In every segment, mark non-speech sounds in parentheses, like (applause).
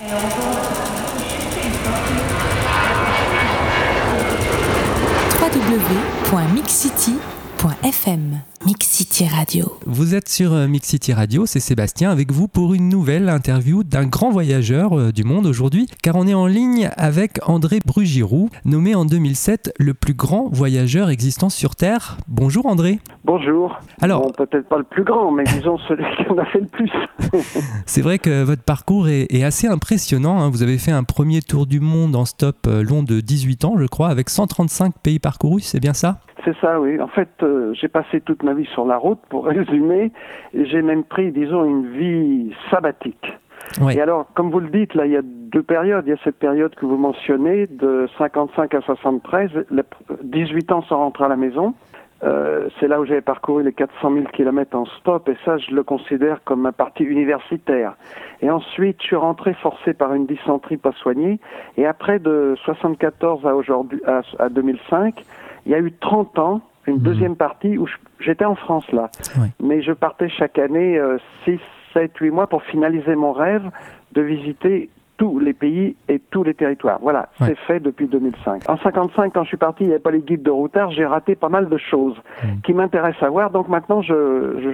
www.mixcity.fm Mix City Radio. Vous êtes sur euh, Mix City Radio, c'est Sébastien avec vous pour une nouvelle interview d'un grand voyageur euh, du monde aujourd'hui, car on est en ligne avec André Brugiroux, nommé en 2007 le plus grand voyageur existant sur Terre. Bonjour André. Bonjour. Alors, Bon, peut-être pas le plus grand, mais (laughs) disons celui qui en a fait le plus. (laughs) c'est vrai que votre parcours est, est assez impressionnant. hein. Vous avez fait un premier tour du monde en stop euh, long de 18 ans, je crois, avec 135 pays parcourus, c'est bien ça? C'est ça, oui. En fait, euh, j'ai passé toute ma vie sur la route, pour (laughs) résumer, j'ai même pris, disons, une vie sabbatique. Ouais. Et alors, comme vous le dites, là, il y a deux périodes. Il y a cette période que vous mentionnez, de 55 à 73, les 18 ans sans rentrer à la maison. Euh, c'est là où j'avais parcouru les 400 000 kilomètres en stop, et ça, je le considère comme ma partie universitaire. Et ensuite, je suis rentré forcé par une dysenterie pas soignée, et après, de 74 à aujourd'hui, à, à 2005, il y a eu 30 ans, une Mhm. deuxième partie où j'étais en France là, Ouais. mais je partais chaque année euh, 6, 7, 8 mois pour finaliser mon rêve de visiter tous les pays et tous les territoires. Voilà, Ouais. c'est fait depuis 2005. En 55, quand je suis parti, il n'y avait pas les guides de routard, j'ai raté pas mal de choses Mhm. qui m'intéressent à voir. Donc maintenant, je, je,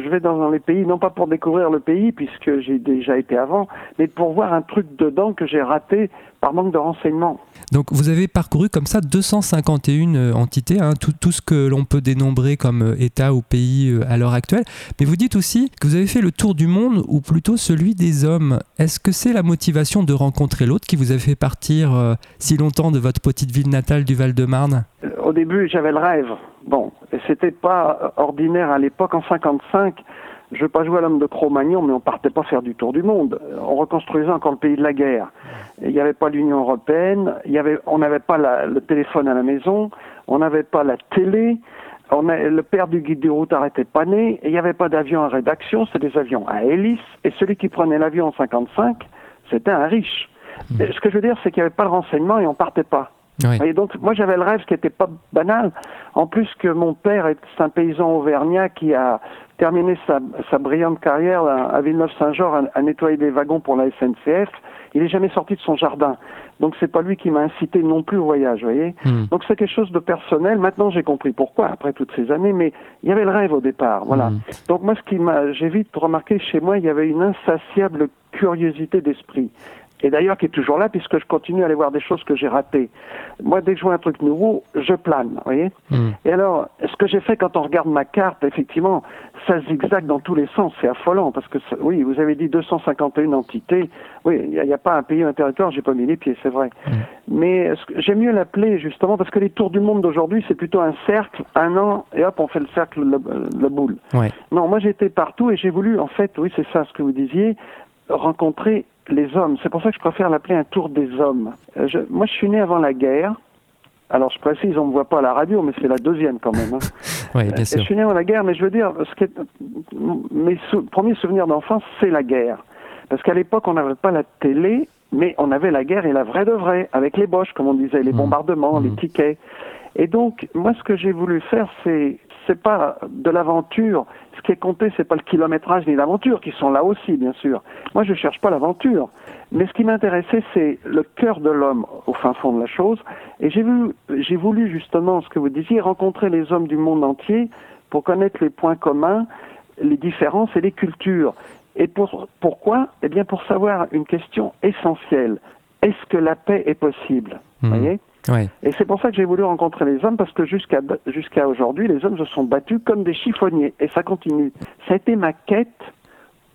je vais dans les pays, non pas pour découvrir le pays, puisque j'ai déjà été avant, mais pour voir un truc dedans que j'ai raté par manque de renseignements. Donc vous avez parcouru comme ça 251 euh, entités, hein, tout, tout ce que l'on peut dénombrer comme euh, État ou pays euh, à l'heure actuelle. Mais vous dites aussi que vous avez fait le tour du monde, ou plutôt celui des hommes. Est-ce que c'est la motivation de rencontrer l'autre qui vous a fait partir euh, si longtemps de votre petite ville natale du Val-de-Marne? Au début, j'avais le rêve. Bon, c'était pas ordinaire à l'époque. En 55, je veux pas jouer à l'homme de Cro-Magnon, mais on partait pas faire du tour du monde. On reconstruisait encore le pays de la guerre. Il n'y avait pas l'Union européenne. Il y avait, on n'avait pas la- le téléphone à la maison. On n'avait pas la télé. On a- le père du guide du routard n'était pas né. Et il n'y avait pas d'avion à rédaction. C'était des avions à hélice. Et celui qui prenait l'avion en 55, c'était un riche. Et ce que je veux dire, c'est qu'il n'y avait pas le renseignement et on partait pas. Et donc, moi, j'avais le rêve qui n'était pas banal. En plus que mon père est un paysan auvergnat qui a terminé sa, sa brillante carrière à, Villeneuve-Saint-Georges à, à nettoyer des wagons pour la SNCF. Il n'est jamais sorti de son jardin. Donc, c'est pas lui qui m'a incité non plus au voyage, vous voyez. Hmm. Donc, c'est quelque chose de personnel. Maintenant, j'ai compris pourquoi, après toutes ces années, mais il y avait le rêve au départ, voilà. Mhm. Donc, moi, ce qui m'a, j'ai vite remarqué chez moi, il y avait une insatiable curiosité d'esprit. Et d'ailleurs, qui est toujours là, puisque je continue à aller voir des choses que j'ai ratées. Moi, dès que je vois un truc nouveau, je plane, vous voyez Hmm. Et alors, ce que j'ai fait quand on regarde ma carte, effectivement, ça zigzague dans tous les sens, c'est affolant, parce que, ça- oui, vous avez dit 251 entités, oui, il n'y a, pas un pays, un territoire, j'ai pas mis les pieds, c'est vrai. Mais ce que- j'aime mieux l'appeler, justement, parce que les tours du monde d'aujourd'hui, c'est plutôt un cercle, un an, et hop, on fait le cercle, le, le boule. Ouais. Non, moi j'étais partout et j'ai voulu, en fait, oui, c'est ça ce que vous disiez, rencontrer les hommes. C'est pour ça que je préfère l'appeler un tour des hommes. Euh, je- moi, je suis né avant la guerre. Alors, je précise, on ne me voit pas à la radio, mais c'est la deuxième quand même. hein. (laughs) Ouais, bien Et sûr. Je suis né avant la guerre, mais je veux dire, ce qui est- mes sou- premiers souvenirs d'enfance, c'est la guerre. Parce qu'à l'époque, on n'avait pas la télé, mais on avait la guerre et la vraie de vraie, avec les boches, comme on disait, les Mhm. bombardements, les Mhm. tickets. Et donc, moi, ce que j'ai voulu faire, c'est c'est pas de l'aventure. Ce qui est compté, c'est pas le kilométrage ni l'aventure, qui sont là aussi, bien sûr. Moi, je cherche pas l'aventure. Mais ce qui m'intéressait, c'est le cœur de l'homme au fin fond de la chose. Et j'ai vu, j'ai voulu justement, ce que vous disiez, rencontrer les hommes du monde entier pour connaître les points communs, les différences et les cultures. Et pour, pourquoi? Eh bien, pour savoir une question essentielle. Est-ce que la paix est possible? Vous voyez? Et c'est pour ça que j'ai voulu rencontrer les hommes, parce que jusqu'à jusqu'à aujourd'hui, les hommes se sont battus comme des chiffonniers, et ça continue. Ça a été ma quête,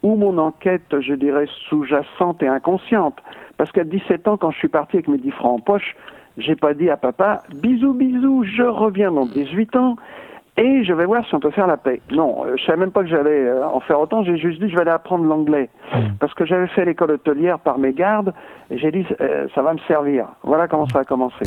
ou mon enquête, je dirais, sous-jacente et inconsciente. Parce qu'à 17 ans, quand je suis parti avec mes 10 francs en poche, j'ai pas dit à papa, bisous, bisous, je reviens dans 18 ans, et je vais voir si on peut faire la paix. Non, euh, je savais même pas que j'allais euh, en faire autant, j'ai juste dit, je vais aller apprendre l'anglais. Mhm. Parce que j'avais fait l'école hôtelière par mes gardes, et j'ai dit, euh, ça va me servir. Voilà comment ça a commencé.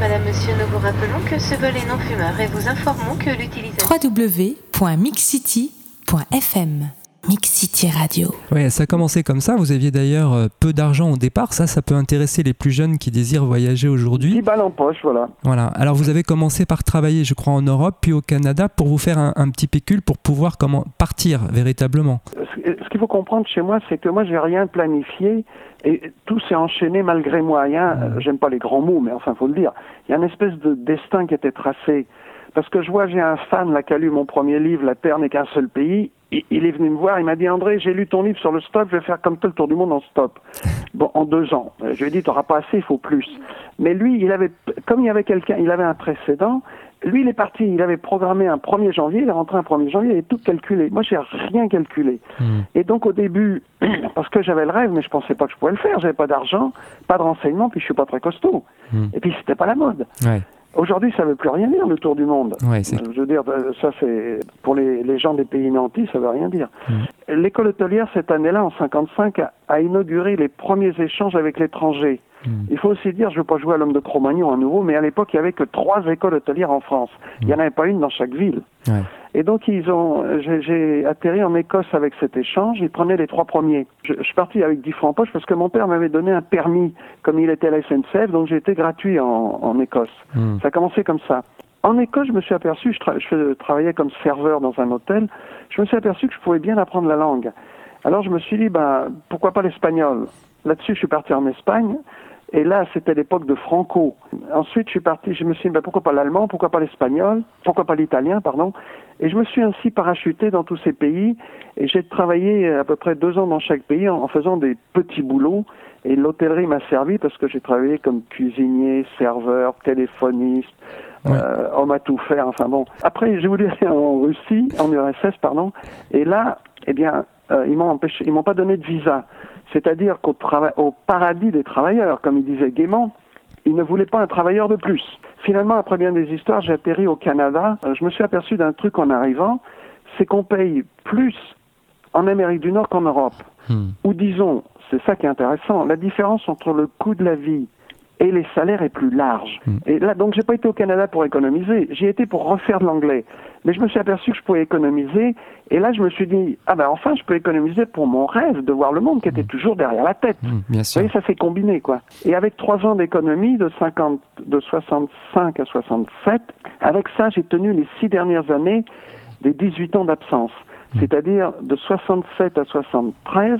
Madame, monsieur, nous vous rappelons que ce vol est non fumeur et vous informons que l'utilisation... www.mixcity.fm Mix City Radio. Ouais, ça a commencé comme ça. Vous aviez d'ailleurs euh, peu d'argent au départ. Ça, ça peut intéresser les plus jeunes qui désirent voyager 10 aujourd'hui. balles en poche, voilà. Voilà. Alors, vous avez commencé par travailler, je crois, en Europe, puis au Canada, pour vous faire un, un petit pécule pour pouvoir comment partir véritablement. Ce ce qu'il faut comprendre chez moi, c'est que moi, j'ai rien planifié et tout s'est enchaîné malgré moi. Il y a un- euh, J'aime pas les grands mots, mais enfin, faut le dire. Il y a une espèce de destin qui était tracé. Parce que je vois, j'ai un fan là qui a lu mon premier livre, La Terre n'est qu'un seul pays. Il, il est venu me voir, il m'a dit André, j'ai lu ton livre sur le stop, je vais faire comme toi le tour du monde en stop. (laughs) Bon, en deux ans. Euh, Je lui ai dit, t'auras pas assez, il faut plus. Mais lui, il avait, comme il y avait quelqu'un, il avait un précédent. Lui, il est parti, il avait programmé un 1er janvier, il est rentré un 1er janvier, il avait tout calculé. Moi, j'ai rien calculé. Hmm. Et donc au début, (clears throat) parce que j'avais le rêve, mais je pensais pas que je pouvais le faire, j'avais pas d'argent, pas de renseignements, puis je suis pas très costaud. Hmm. Et puis c'était pas la mode. Ouais, Aujourd'hui, ça veut plus rien dire le tour du monde. ouais. Euh, Je veux dire, euh, ça c'est pour les, les gens des pays nantis, ça veut rien dire. Hmm. L'école hôtelière cette année-là, en 55, a, a inauguré les premiers échanges avec l'étranger. Hmm. Il faut aussi dire, je veux pas jouer à l'homme de Cro-Magnon à nouveau, mais à l'époque, il y avait que trois écoles hôtelières en France. Il y en avait pas une dans chaque ville. Ouais. Et donc ils ont, j'ai- j'ai atterri en Écosse avec cet échange. Ils prenaient les trois premiers. Je, je suis parti avec 10 francs en poche parce que mon père m'avait donné un permis, comme il était à la SNCF, donc j'ai été gratuit en, en Écosse. Hmm. Ça a commencé comme ça. En Écosse, je me suis aperçu, je, tra- je travaillais comme serveur dans un hôtel, je me suis aperçu que je pouvais bien apprendre la langue. Alors je me suis dit, ben, pourquoi pas l'espagnol? Là-dessus, je suis parti en Espagne. Et là, c'était l'époque de Franco. Ensuite, je suis parti, je me suis dit, ben, pourquoi pas l'allemand, pourquoi pas l'espagnol, pourquoi pas l'italien, pardon. Et je me suis ainsi parachuté dans tous ces pays. Et j'ai travaillé à peu près deux ans dans chaque pays en, en faisant des petits boulots. Et l'hôtellerie m'a servi parce que j'ai travaillé comme cuisinier, serveur, téléphoniste, Ouais. euh, homme à tout faire. Enfin bon. Après, j'ai voulu aller en Russie, en URSS, pardon. Et là, eh bien, euh, ils m'ont empêché, ils m'ont pas donné de visa. C'est-à-dire qu'au au paradis des travailleurs, comme il disait gaiement, ils ne voulaient pas un travailleur de plus. Finalement, après bien des histoires, j'ai atterri au Canada. Euh, je me suis aperçu d'un truc en arrivant, c'est qu'on paye plus en Amérique du Nord qu'en Europe. Hmm. Ou disons, c'est ça qui est intéressant, la différence entre le coût de la vie et les salaires est plus large. Mm. Et là, donc, j'ai pas été au Canada pour économiser, j'y étais pour refaire de l'anglais. Mais je me suis aperçu que je pouvais économiser, et là, je me suis dit, ah ben enfin, je peux économiser pour mon rêve de voir le monde qui était toujours derrière la tête. Hmm, Bien Vous sûr. voyez, ça s'est combiné, quoi. Et avec trois ans d'économie, de 50, de 65 à 67, avec ça, j'ai tenu les six dernières années des 18 ans d'absence. C'est-à-dire, de 67 à 73,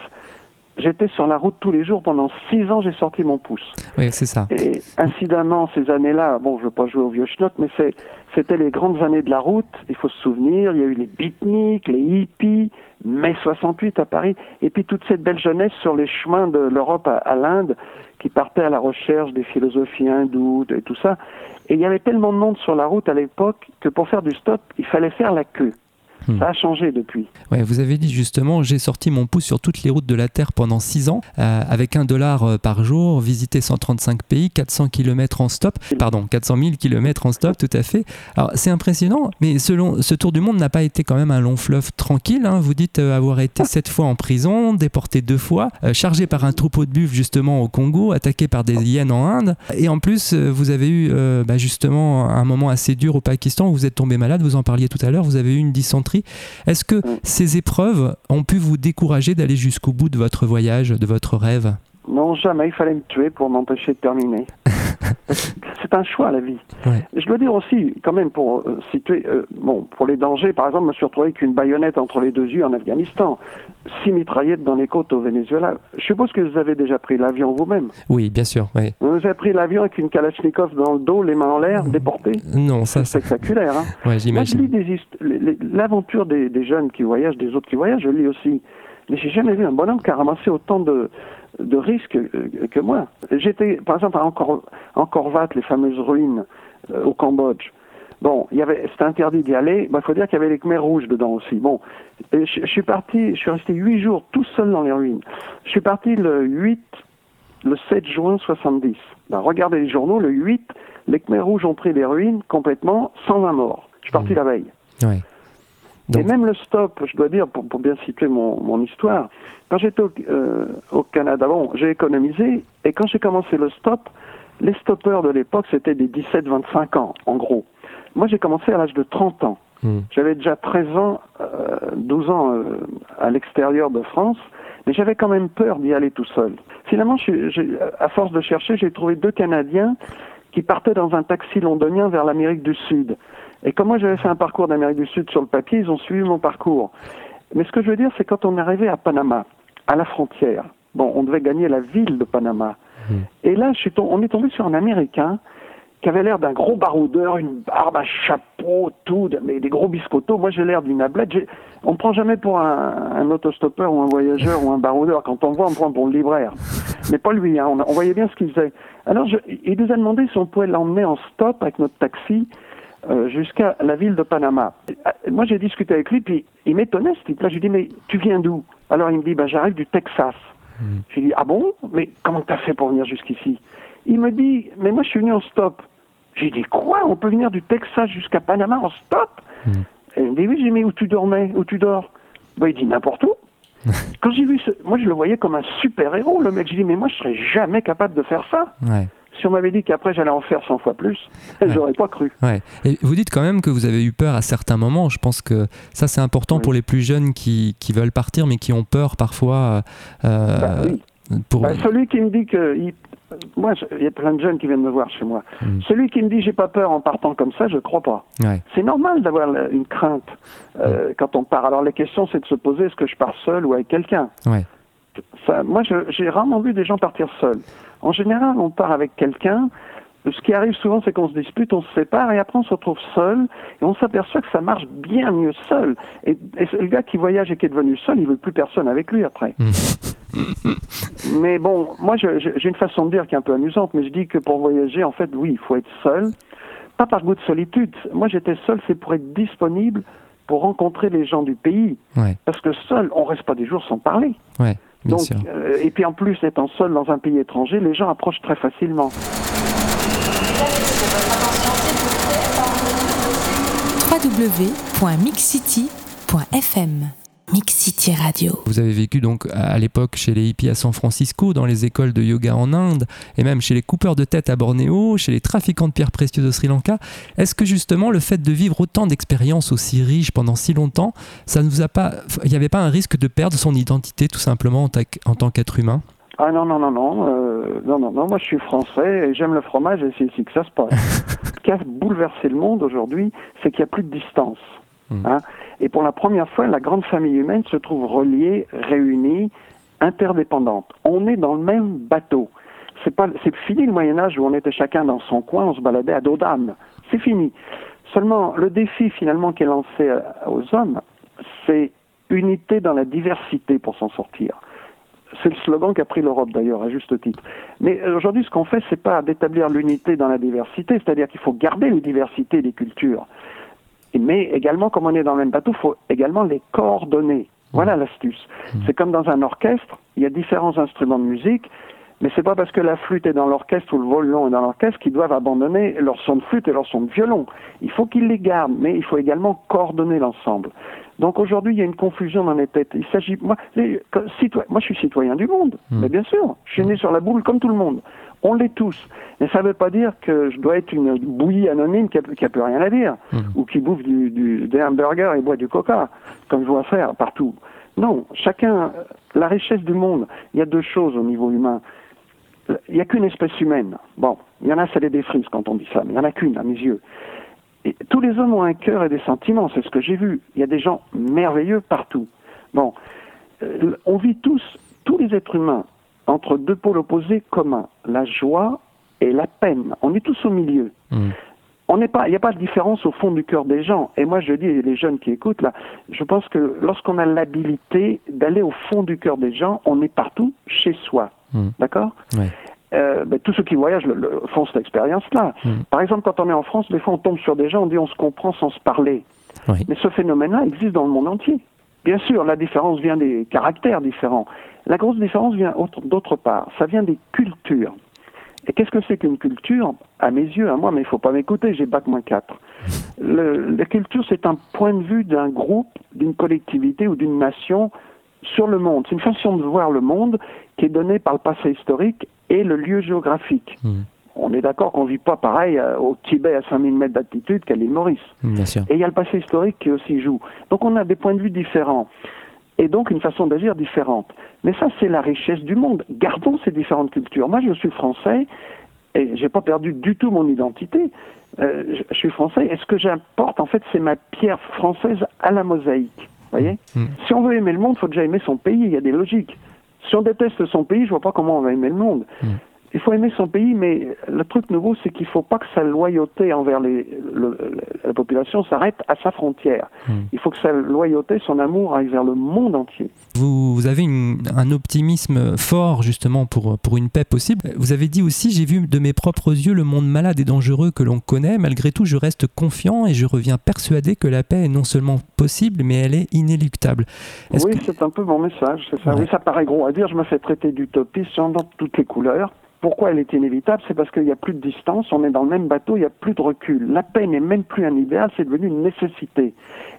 j'étais sur la route tous les jours. Pendant six ans, j'ai sorti mon pouce. Oui, c'est ça. Et incidemment, ces années-là, bon, je veux pas jouer au vieux schnock, mais c'était les grandes années de la route. Il faut se souvenir, il y a eu les beatniks, les hippies, mai 68 à Paris, et puis toute cette belle jeunesse sur les chemins de l'Europe à, à l'Inde, qui partait à la recherche des philosophies hindoues et tout ça. Et il y avait tellement de monde sur la route à l'époque que pour faire du stop, il fallait faire la queue. Hmm. Ça a changé depuis. Ouais, vous avez dit justement, j'ai sorti mon pouce sur toutes les routes de la Terre pendant 6 ans, euh, avec un dollar euh, par jour, visité 135 pays, 400 km en stop, pardon, 400 000 km en stop, tout à fait. Alors c'est impressionnant, mais selon ce tour du monde n'a pas été quand même un long fleuve tranquille. hein. Vous dites euh, avoir été sept fois en prison, déporté deux fois, euh, chargé par un troupeau de buffles justement au Congo, attaqué par des hyènes en Inde, et en plus vous avez eu bah, justement un moment assez dur au Pakistan où vous êtes tombé malade. Vous en parliez tout à l'heure, vous avez eu une dysenterie. Est-ce que ces épreuves ont pu vous décourager d'aller jusqu'au bout de votre voyage, de votre rêve? Non, jamais. Il fallait me tuer pour m'empêcher de terminer. (laughs) C'est un choix, la vie. Ouais. Je dois dire aussi, quand même, pour euh, situer, euh, bon, pour les dangers, par exemple, je me suis retrouvé avec une baïonnette entre les deux yeux en Afghanistan, six mitraillettes dans les côtes au Venezuela. Je suppose que vous avez déjà pris l'avion vous-même. Oui, bien sûr. Vous avez pris l'avion avec une Kalachnikov dans le dos, les mains en l'air, déporté. Non, ça, C'est spectaculaire, hein. ouais, Moi, je lis j'imagine. l'aventure des, des jeunes qui voyagent, des autres qui voyagent, je lis aussi. Mais j'ai jamais vu un bonhomme qui a ramassé autant de, de risques euh, que moi. J'étais, par exemple, à Angkor, Angkor Wat, les fameuses ruines euh, au Cambodge. Bon, il y avait, c'était interdit d'y aller. Il faut dire qu'il y avait les Khmers rouges dedans aussi. Bon, je, je suis parti, je suis resté huit jours tout seul dans les ruines. Je suis parti le 8, le 7 juin 70. Ben, regardez les journaux, le 8, les Khmers rouges ont pris les ruines complètement, sans un mort. Je suis parti Mmh. la veille. Et même le stop, je dois dire, pour, pour bien situer mon, mon histoire, quand j'étais au, euh, au Canada, bon, j'ai économisé, et quand j'ai commencé le stop, les stoppeurs de l'époque, c'était des 17-25 ans, en gros. Moi, j'ai commencé à l'âge de 30 ans. Hmm. J'avais déjà 13 ans, euh, 12 ans euh, à l'extérieur de France, mais j'avais quand même peur d'y aller tout seul. Finalement, je à force de chercher, j'ai trouvé deux Canadiens qui partaient dans un taxi londonien vers l'Amérique du Sud. Et comme moi j'avais fait un parcours d'Amérique du Sud sur le papier, ils ont suivi mon parcours. Mais ce que je veux dire, c'est quand on est arrivé à Panama, à la frontière, bon, on devait gagner la ville de Panama. Et là, je suis tom- on est tombé sur un Américain qui avait l'air d'un gros baroudeur, une barbe, un chapeau, tout, mais des gros biscottos. Moi, j'ai l'air d'une ablette. On me prend jamais pour un, un autostoppeur ou un voyageur ou un baroudeur. Quand on voit, on prend pour le libraire. Mais pas lui, hein. on, on voyait bien ce qu'il faisait. Alors, je- il nous a demandé si on pouvait l'emmener en stop avec notre taxi euh, jusqu'à la ville de Panama. Euh, Moi, j'ai discuté avec lui, puis il m'étonnait, ce type-là. Je lui dis, mais tu viens d'où? Alors, il me dit, bah, j'arrive du Texas. Je lui dis, ah bon? Mais comment t'as fait pour venir jusqu'ici? Il me dit, mais moi, je suis venu en stop. J'ai dit, quoi? On peut venir du Texas jusqu'à Panama en stop? Et il me dit, oui, j'ai mais où tu dormais Où tu dors bah, Il dit, n'importe où. (laughs) Quand j'ai vu ce... Moi, je le voyais comme un super-héros, le mec. J'ai dit, mais moi, je serais jamais capable de faire ça. Ouais. Si on m'avait dit qu'après, j'allais en faire 100 fois plus, (laughs) j'aurais pas cru. Ouais. Et vous dites quand même que vous avez eu peur à certains moments. Je pense que ça, c'est important Oui. pour les plus jeunes qui, qui veulent partir, mais qui ont peur parfois. euh, Bah, oui. pour... Bah, celui qui me dit que... il- Moi, il y a plein de jeunes qui viennent me voir chez moi. Mm. Celui qui me dit j'ai pas peur en partant comme ça, je crois pas. Ouais. C'est normal d'avoir une crainte euh, quand on part. Alors la question c'est de se poser est-ce que je pars seul ou avec quelqu'un? Ouais. Ça, Moi j'ai rarement vu des gens partir seuls. En général on part avec quelqu'un. Ce qui arrive souvent c'est qu'on se dispute, on se sépare et après on se retrouve seul et on s'aperçoit que ça marche bien mieux seul. Et, et le gars qui voyage et qui est devenu seul, il veut plus personne avec lui après. (laughs) mais bon, moi j'ai une façon de dire qui est un peu amusante, mais je dis que pour voyager, en fait, oui, il faut être seul. Pas par goût de solitude. Moi j'étais seul, c'est pour être disponible pour rencontrer les gens du pays. Ouais. Parce que seul, on reste pas des jours sans parler. Ouais. Donc, euh, et puis en plus, étant seul dans un pays étranger, les gens approchent très facilement. www.mixcity.fm Mix City Radio. Vous avez vécu donc à l'époque chez les hippies à San Francisco, dans les écoles de yoga en Inde, et même chez les coupeurs de tête à Bornéo, chez les trafiquants de pierres précieuses au Sri Lanka. Est-ce que justement le fait de vivre autant d'expériences aussi riches pendant si longtemps, ça ne vous a pas, il n'y avait pas un risque de perdre son identité tout simplement en, ta- en tant qu'être humain? Ah non, non, non, non, euh, non, non, non, moi je suis français et j'aime le fromage et c'est ici que ça se passe. (laughs) Ce qui a bouleversé le monde aujourd'hui, c'est qu'il n'y a plus de distance. Mm. hein. Et pour la première fois, la grande famille humaine se trouve reliée, réunie, interdépendante. On est dans le même bateau. C'est fini le Moyen Âge où on était chacun dans son coin, on se baladait à dos d'âne. C'est fini. Seulement, le défi finalement qui est lancé euh, aux hommes, c'est unité dans la diversité pour s'en sortir. C'est le slogan qu'a pris l'Europe d'ailleurs, à juste titre. Mais euh, aujourd'hui, ce qu'on fait, c'est pas d'établir l'unité dans la diversité, c'est-à-dire qu'il faut garder les diversités des cultures. Mais également, comme on est dans le même bateau, il faut également les coordonner. Voilà l'astuce. C'est comme dans un orchestre, il y a différents instruments de musique, mais c'est pas parce que la flûte est dans l'orchestre ou le violon est dans l'orchestre qu'ils doivent abandonner leur son de flûte et leur son de violon. Il faut qu'ils les gardent, mais il faut également coordonner l'ensemble. Donc aujourd'hui, il y a une confusion dans les têtes. Il s'agit, moi, les- moi, je suis citoyen du monde, Mm. mais bien sûr, je suis né sur la boule comme tout le monde. On l'est tous, mais ça ne veut pas dire que je dois être une bouillie anonyme qui a, qui a plus rien à dire, Mm. ou qui bouffe du, du, des hamburgers et boit du coca, comme je vois faire partout. Non, chacun, la richesse du monde, il y a deux choses au niveau humain. Il n'y a qu'une espèce humaine. Bon, il y en a, ça les défrise quand on dit ça, mais il n'y en a qu'une à mes yeux. Tous les hommes ont un cœur et des sentiments, c'est ce que j'ai vu. Il y a des gens merveilleux partout. Bon, euh, on vit tous, tous les êtres humains, entre deux pôles opposés communs, la joie et la peine. On est tous au milieu. Mm. On n'est pas, il n'y a pas de différence au fond du cœur des gens. Et moi, je dis, les jeunes qui écoutent là, je pense que lorsqu'on a l'habilité d'aller au fond du cœur des gens, on est partout chez soi. Mm. D'accord Ouais. Euh, ben, tous ceux qui voyagent le- le- font cette expérience-là. Mm. Par exemple, quand on est en France, des fois on tombe sur des gens, on dit on se comprend sans se parler. Oui. Mais ce phénomène-là existe dans le monde entier. Bien sûr, la différence vient des caractères différents. La grosse différence vient autre- d'autre part. Ça vient des cultures. Et qu'est-ce que c'est qu'une culture? À mes yeux, à moi, mais il faut pas m'écouter, j'ai bac moins 4. Le- la culture, c'est un point de vue d'un groupe, d'une collectivité ou d'une nation sur le monde. C'est une façon de voir le monde qui est donnée par le passé historique et le lieu géographique. Mm. on est d'accord qu'on vit pas pareil euh, au Tibet à 5000 mètres d'altitude qu'à l'île Maurice. Bien sûr. Et il y a le passé historique qui aussi joue. Donc on a des points de vue différents. Et donc une façon d'agir différente. Mais ça, c'est la richesse du monde. Gardons ces différentes cultures. Moi, je suis français et j'ai pas perdu du tout mon identité. Euh, je, je suis français et ce que j'importe, en fait, c'est ma pierre française à la mosaïque. Voyez Mm. Si on veut aimer le monde, il faut déjà aimer son pays. Il y a des logiques. Si on déteste son pays, je vois pas comment on va aimer le monde. Mm. Il faut aimer son pays, mais le truc nouveau, c'est qu'il faut pas que sa loyauté envers les, le- le- la population s'arrête à sa frontière. Mm. Il faut que sa loyauté, son amour aille vers le monde entier. Vous, vous avez une- un optimisme fort justement pour, pour une paix possible. Vous avez dit aussi, j'ai vu de mes propres yeux le monde malade et dangereux que l'on connaît. Malgré tout, je reste confiant et je reviens persuadé que la paix est non seulement possible, mais elle est inéluctable. Oui, que- c'est un peu mon message, c'est ça. Ouais. Oui, ça paraît gros à dire, je me fais traiter d'utopiste, j'en donne toutes les couleurs. Pourquoi elle est inévitable C'est parce qu'il n'y a plus de distance, on est dans le même bateau, il n'y a plus de recul. La paix n'est même plus un idéal, c'est devenu une nécessité.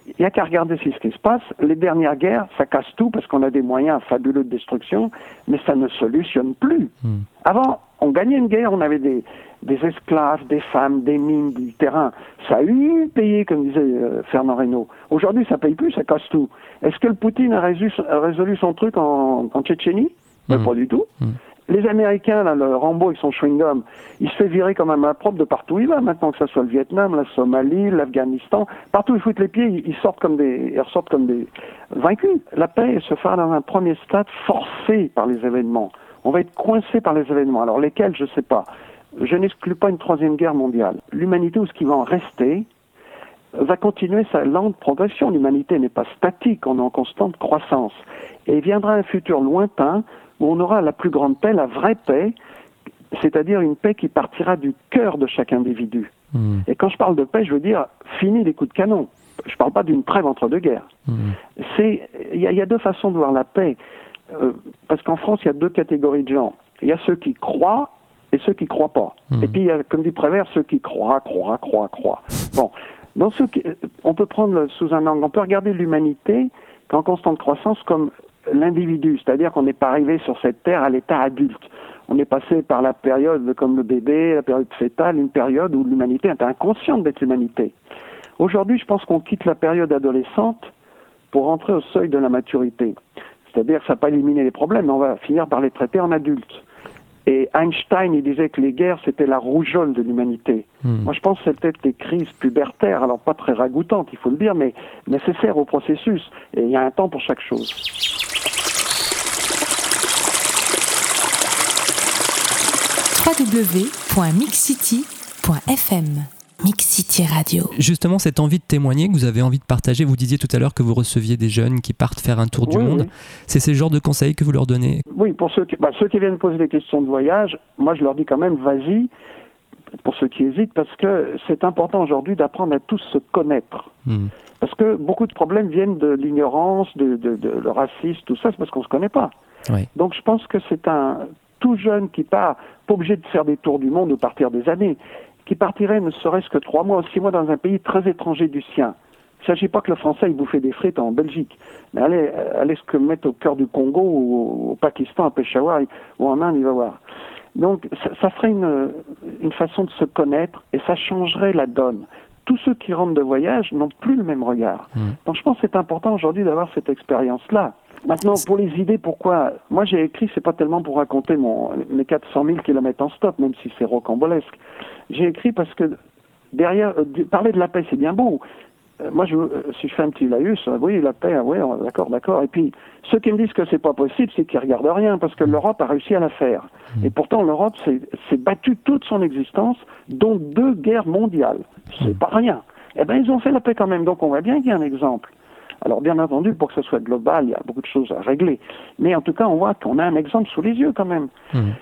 Il n'y a qu'à regarder ce qui se passe. Les dernières guerres, ça casse tout parce qu'on a des moyens fabuleux de destruction, mais ça ne solutionne plus. Hmm. Avant, on gagnait une guerre, on avait des, des esclaves, des femmes, des mines, du terrain. Ça a eu payé, comme disait euh, Fernand Reynaud. Aujourd'hui, ça paye plus, ça casse tout. Est-ce que le Poutine a résolu, a résolu son truc en, en Tchétchénie? Ben, Mhm. Pas du tout. Mhm. Les Américains, là, le Rambo avec son chewing-gum, il se fait virer comme un main propre de partout où il va maintenant, que ce soit le Vietnam, la Somalie, l'Afghanistan. Partout où ils foutent les pieds, ils sortent comme des, ils ressortent comme des vaincus. La paix se fera dans un premier stade forcé par les événements. On va être coincé par les événements. Alors lesquels, je ne sais pas. Je n'exclus pas une troisième guerre mondiale. L'humanité, ou ce qui va en rester, va continuer sa lente progression. L'humanité n'est pas statique, on est en constante croissance. Et il viendra un futur lointain où on aura la plus grande paix, la vraie paix, c'est-à-dire une paix qui partira du cœur de chaque individu. Hmm. Et quand je parle de paix, je veux dire fini les coups de canon. Je ne parle pas d'une trêve entre deux guerres. Hmm. Il y, a- il y a deux façons de voir la paix. Euh, parce qu'en France, il y a deux catégories de gens. Il y a ceux qui croient et ceux qui croient pas. Mhm. Et puis, il y a, comme dit Prévert, ceux qui croient, croient, croient, croient. Bon, dans ceux qui, on peut prendre sous un angle, on peut regarder l'humanité qu'en constante croissance comme l'individu, c'est-à-dire qu'on n'est pas arrivé sur cette terre à l'état adulte. On est passé par la période comme le bébé, la période fétale, une période où l'humanité était inconsciente d'être l'humanité. Aujourd'hui, je pense qu'on quitte la période adolescente pour rentrer au seuil de la maturité. C'est-à-dire que ça n'a pas éliminé les problèmes, mais on va finir par les traiter en adultes. Et Einstein, il disait que les guerres, c'était la rougeole de l'humanité. Hmm. Moi, je pense que peut-être des crises pubertaires, alors pas très ragoûtantes, il faut le dire, mais nécessaires au processus. Et il y a un temps pour chaque chose. www.mixcity.fm Mixcity Radio. Justement, cette envie de témoigner que vous avez envie de partager, vous disiez tout à l'heure que vous receviez des jeunes qui partent faire un tour du Oui, monde. oui. C'est ces genres de conseils que vous leur donnez? Oui, pour ceux qui, bah, ceux qui viennent poser des questions de voyage, moi je leur dis quand même, vas-y, pour ceux qui hésitent, parce que c'est important aujourd'hui d'apprendre à tous se connaître. Hmm. Parce que beaucoup de problèmes viennent de l'ignorance, de, de, de le racisme, tout ça, c'est parce qu'on ne se connaît pas. Donc je pense que c'est un tout jeune qui part, pas obligé de faire des tours du monde ou partir des années, qui partirait ne serait-ce que trois mois ou six mois dans un pays très étranger du sien. Il ne s'agit pas que le Français il bouffait des frites en Belgique, mais allez, allez se mettre au cœur du Congo ou au Pakistan, à Peshawar ou en Inde, il va voir. Donc ça, ça ferait une, une façon de se connaître et ça changerait la donne. Tous ceux qui rentrent de voyage n'ont plus le même regard. Donc je pense que c'est important aujourd'hui d'avoir cette expérience-là. Maintenant, pour les idées, pourquoi? Moi, j'ai écrit, c'est pas tellement pour raconter mon, mes 400 000 kilomètres en stop, même si c'est rocambolesque. J'ai écrit parce que derrière, euh, parler de la paix, c'est bien beau. Euh, moi, je, euh, si je fais un petit laïus, euh, oui, la paix, oui, d'accord, d'accord. Et puis, ceux qui me disent que c'est pas possible, c'est qu'ils regardent rien, parce que l'Europe a réussi à la faire. Et pourtant, l'Europe s'est battue toute son existence, dont deux guerres mondiales. C'est pas rien. Eh ben, ils ont fait la paix quand même. Donc, on voit bien qu'il y a un exemple. Alors, bien entendu, pour que ce soit global, il y a beaucoup de choses à régler. Mais en tout cas, on voit qu'on a un exemple sous les yeux quand même. Hmm.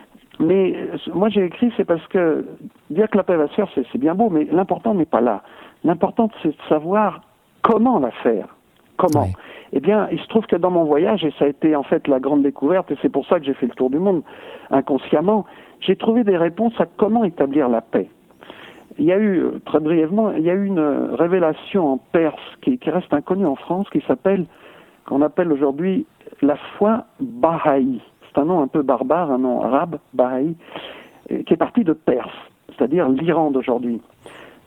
Mais moi, j'ai écrit, c'est parce que dire que la paix va se faire, c'est bien beau, mais l'important n'est pas là. L'important, c'est de savoir comment la faire. Comment. Eh bien, il se trouve que dans mon voyage, et ça a été en fait la grande découverte, et c'est pour ça que j'ai fait le tour du monde inconsciemment, j'ai trouvé des réponses à comment établir la paix. Il y a eu, euh, très brièvement, il y a eu une euh, révélation en Perse qui, qui reste inconnue en France, qui s'appelle, qu'on appelle aujourd'hui la foi Baha'i. C'est un nom un peu barbare, un nom arabe, Baha'i. qui est parti de Perse, c'est-à-dire l'Iran d'aujourd'hui.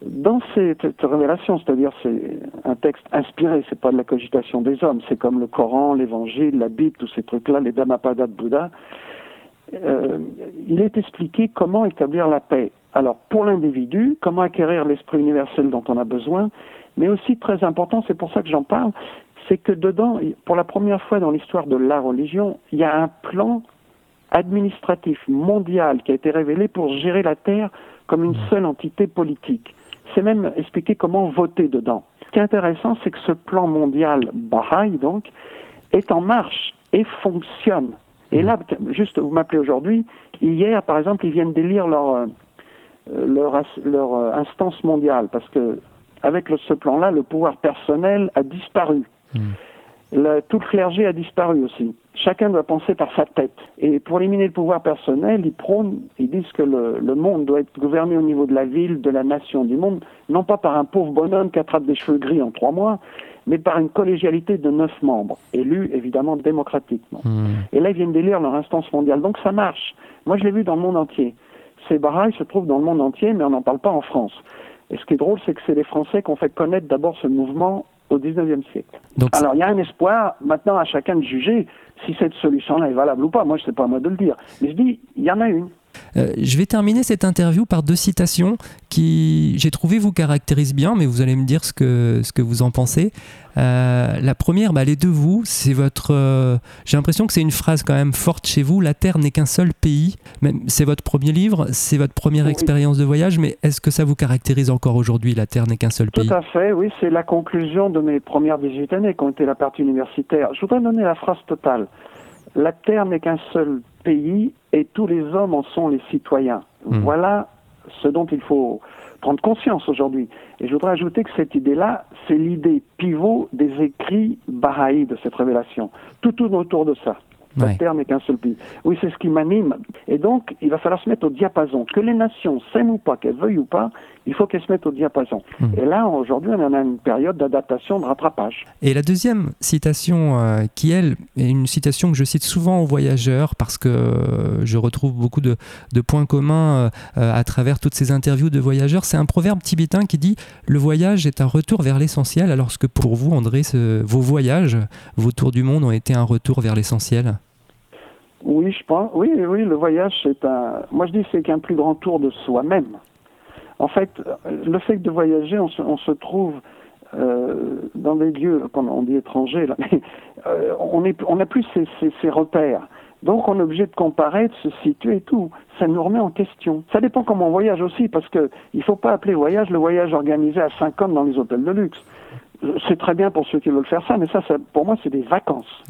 Dans cette, cette révélation, c'est-à-dire c'est un texte inspiré, c'est pas de la cogitation des hommes, c'est comme le Coran, l'Évangile, la Bible, tous ces trucs-là, les Dhammapada de Bouddha. Euh, il est expliqué comment établir la paix. Alors pour l'individu, comment acquérir l'esprit universel dont on a besoin, mais aussi très important, c'est pour ça que j'en parle, c'est que dedans, pour la première fois dans l'histoire de la religion, il y a un plan administratif mondial qui a été révélé pour gérer la Terre comme une seule entité politique. C'est même expliqué comment voter dedans. Ce qui est intéressant, c'est que ce plan mondial Baha'i, donc, est en marche et fonctionne. Et là, juste, vous m'appelez aujourd'hui, hier, par exemple, ils viennent d'élire leur, euh, leur, leur euh, instance mondiale, parce que avec ce plan-là, le pouvoir personnel a disparu. Le- tout le clergé a disparu aussi. Chacun doit penser par sa tête. Et pour éliminer le pouvoir personnel, ils prônent, ils disent que le, le monde doit être gouverné au niveau de la ville, de la nation, du monde, non pas par un pauvre bonhomme qui attrape des cheveux gris en trois mois, mais par une collégialité de neuf membres, élus évidemment démocratiquement. Et là, ils viennent d'élire leur instance mondiale. Donc ça marche. Moi, je l'ai vu dans le monde entier. Ces barrages se trouvent dans le monde entier, mais on n'en parle pas en France. Et ce qui est drôle, c'est que c'est les Français qui ont fait connaître d'abord ce mouvement au 19e siècle. Donc, Alors, il y a un espoir, maintenant à chacun de juger si cette solution-là est valable ou pas. Moi, je sais pas à moi de le dire. Mais je dis, il y en a une. Euh, je vais terminer cette interview par deux citations qui, j'ai trouvé, vous caractérisent bien, mais vous allez me dire ce que, ce que vous en pensez. Euh, la première, bah, elle est de vous. C'est votre. euh, j'ai l'impression que c'est une phrase quand même forte chez vous. La Terre n'est qu'un seul pays. C'est votre premier livre, c'est votre première Oui. expérience de voyage, mais est-ce que ça vous caractérise encore aujourd'hui La Terre n'est qu'un seul Tout pays? à fait, oui, c'est la conclusion de mes premières 18 années qui ont été la partie universitaire. Je voudrais donner la phrase totale. La Terre n'est qu'un seul pays et tous les hommes en sont les citoyens. Hmm. Voilà ce dont il faut prendre conscience aujourd'hui. Et je voudrais ajouter que cette idée-là, c'est l'idée pivot des écrits bahaïs de cette révélation. Tout tourne autour de ça. La Ouais. Terre qu'un seul pays. Oui, c'est ce qui m'anime. Et donc, il va falloir se mettre au diapason. Que les nations s'aiment ou pas, qu'elles veuillent ou pas, il faut qu'elles se mettent au diapason. Mhm. Et là, aujourd'hui, on en a une période d'adaptation, de rattrapage. Et la deuxième citation, euh, qui elle est une citation que je cite souvent aux voyageurs parce que euh, je retrouve beaucoup de, de points communs euh, euh, à travers toutes ces interviews de voyageurs, c'est un proverbe tibétain qui dit Le voyage est un retour vers l'essentiel, alors que pour vous, André, ce- vos voyages, vos tours du monde ont été un retour vers l'essentiel. Oui, je pense. Oui, oui, le voyage, c'est un. Moi, je dis, c'est qu'un plus grand tour de soi-même. En fait, le fait de voyager, on se, on se trouve euh, dans des lieux, on dit étrangers, là, (laughs) mais euh, on est, on n'a plus ces, repères. Donc, on est obligé de comparer, de se situer et tout. Ça nous remet en question. Ça dépend comment on voyage aussi, parce que il faut pas appeler voyage le voyage organisé à cinq hommes dans les hôtels de luxe. C'est très bien pour ceux qui veulent faire ça, mais ça, pour moi, c'est des vacances.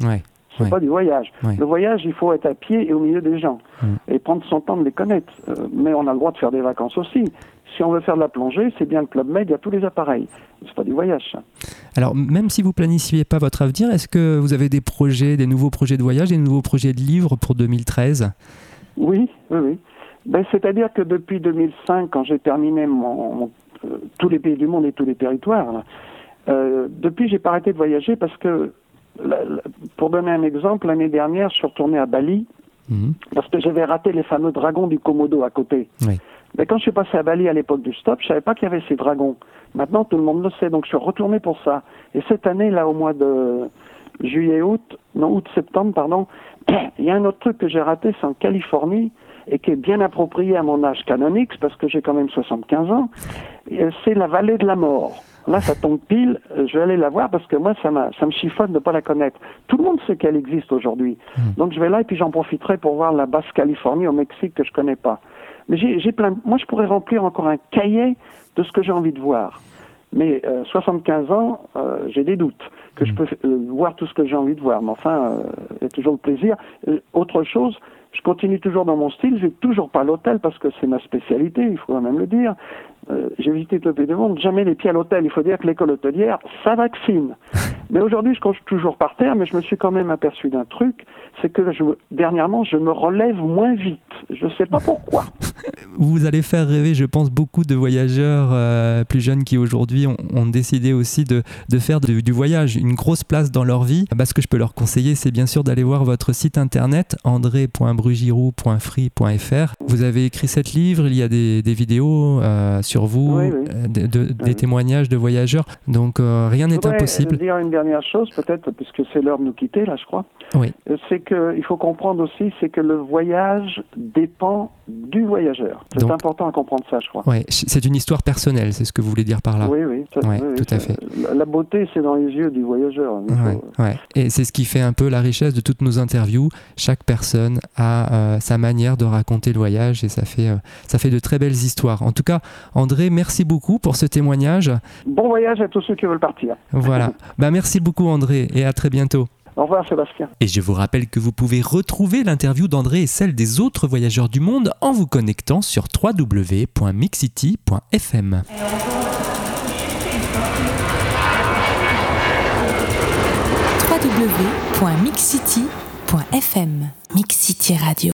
C'est Ouais. pas du voyage. Le voyage, il faut être à pied et au milieu des gens Mm. et prendre son temps de les connaître. Euh, mais on a le droit de faire des vacances aussi. Si on veut faire de la plongée, c'est bien le Club Med, il y a tous les appareils. C'est pas du voyage, ça. Alors, même si vous planifiez pas votre avenir, est-ce que vous avez des projets, des nouveaux projets de voyage, des nouveaux projets de livres pour 2013 Oui, oui, oui. Ben, C'est-à-dire que depuis 2005, quand j'ai terminé mon, mon- euh, tous les pays du monde et tous les territoires, là, euh, depuis, j'ai pas arrêté de voyager parce que, la- la- pour donner un exemple, l'année dernière, je suis retourné à Bali Mhm. parce que j'avais raté les fameux dragons du Komodo à côté. Oui. Mais quand je suis passé à Bali à l'époque du stop, je savais pas qu'il y avait ces dragons. Maintenant, tout le monde le sait, donc je suis retourné pour ça. Et cette année, là, au mois de juillet-août, non, août-septembre, pardon, (clears throat) il y a un autre truc que j'ai raté, c'est en Californie, et qui est bien approprié à mon âge canonique, parce que j'ai quand même 75 ans, c'est la vallée de la mort. Là, ça tombe pile, euh, je vais aller la voir parce que moi, ça, ça me chiffonne de ne pas la connaître. Tout le monde sait qu'elle existe aujourd'hui. Donc, je vais là et puis j'en profiterai pour voir la Basse-Californie au Mexique que je connais pas. Mais j'ai plein. Moi, je pourrais remplir encore un cahier de ce que j'ai envie de voir. Mais euh, 75 ans, euh, j'ai des doutes que je peux euh, voir tout ce que j'ai envie de voir. Mais enfin, euh, il y a toujours le plaisir. Euh, autre chose, je continue toujours dans mon style. Je vais toujours pas l'hôtel parce que c'est ma spécialité. Il faut quand même le dire. Euh, j'ai visité tout le pays du monde, jamais les pieds à l'hôtel. Il faut dire que l'école hôtelière, ça vaccine. (laughs) Mais aujourd'hui, je couche toujours par terre, mais je me suis quand même aperçu d'un truc, c'est que je, dernièrement, je me relève moins vite. Je sais pas pourquoi. (laughs) Vous allez faire rêver, je pense, beaucoup de voyageurs euh, plus jeunes qui aujourd'hui ont, ont décidé aussi de, de faire de- du voyage une grosse place dans leur vie. Bah, ce que je peux leur conseiller, c'est bien sûr d'aller voir votre site internet andré.brugiroux.free.fr. Vous avez écrit sept livres, il y a des, des vidéos euh, sur vous, Oui, oui. euh, de- de- des Oui. témoignages de voyageurs. Donc euh, rien Je n'est impossible. dire une dernière chose, peut-être, puisque c'est l'heure de nous quitter, là, je crois. Oui. Euh, C'est que il faut comprendre aussi, c'est que le voyage dépend du voyageur. C'est important à comprendre ça, je crois. Ouais, c'est une histoire personnelle, c'est ce que vous voulez dire par là. Oui, oui. ça- Ouais, oui, oui, tout à fait. La, beauté, c'est dans les yeux du voyageur. Il Ouais, faut- ouais. Et c'est ce qui fait un peu la richesse de toutes nos interviews. Chaque personne a euh, sa manière de raconter le voyage et ça fait, euh, ça fait de très belles histoires. En tout cas, André, merci beaucoup pour ce témoignage. Bon voyage à tous ceux qui veulent partir. Voilà. (laughs) bah, merci beaucoup, André, et à très bientôt. Au revoir, Sébastien. Et je vous rappelle que vous pouvez retrouver l'interview d'André et celle des autres voyageurs du monde en vous connectant sur www.mixcity.fm. www.mixcity.fm Mix City Radio.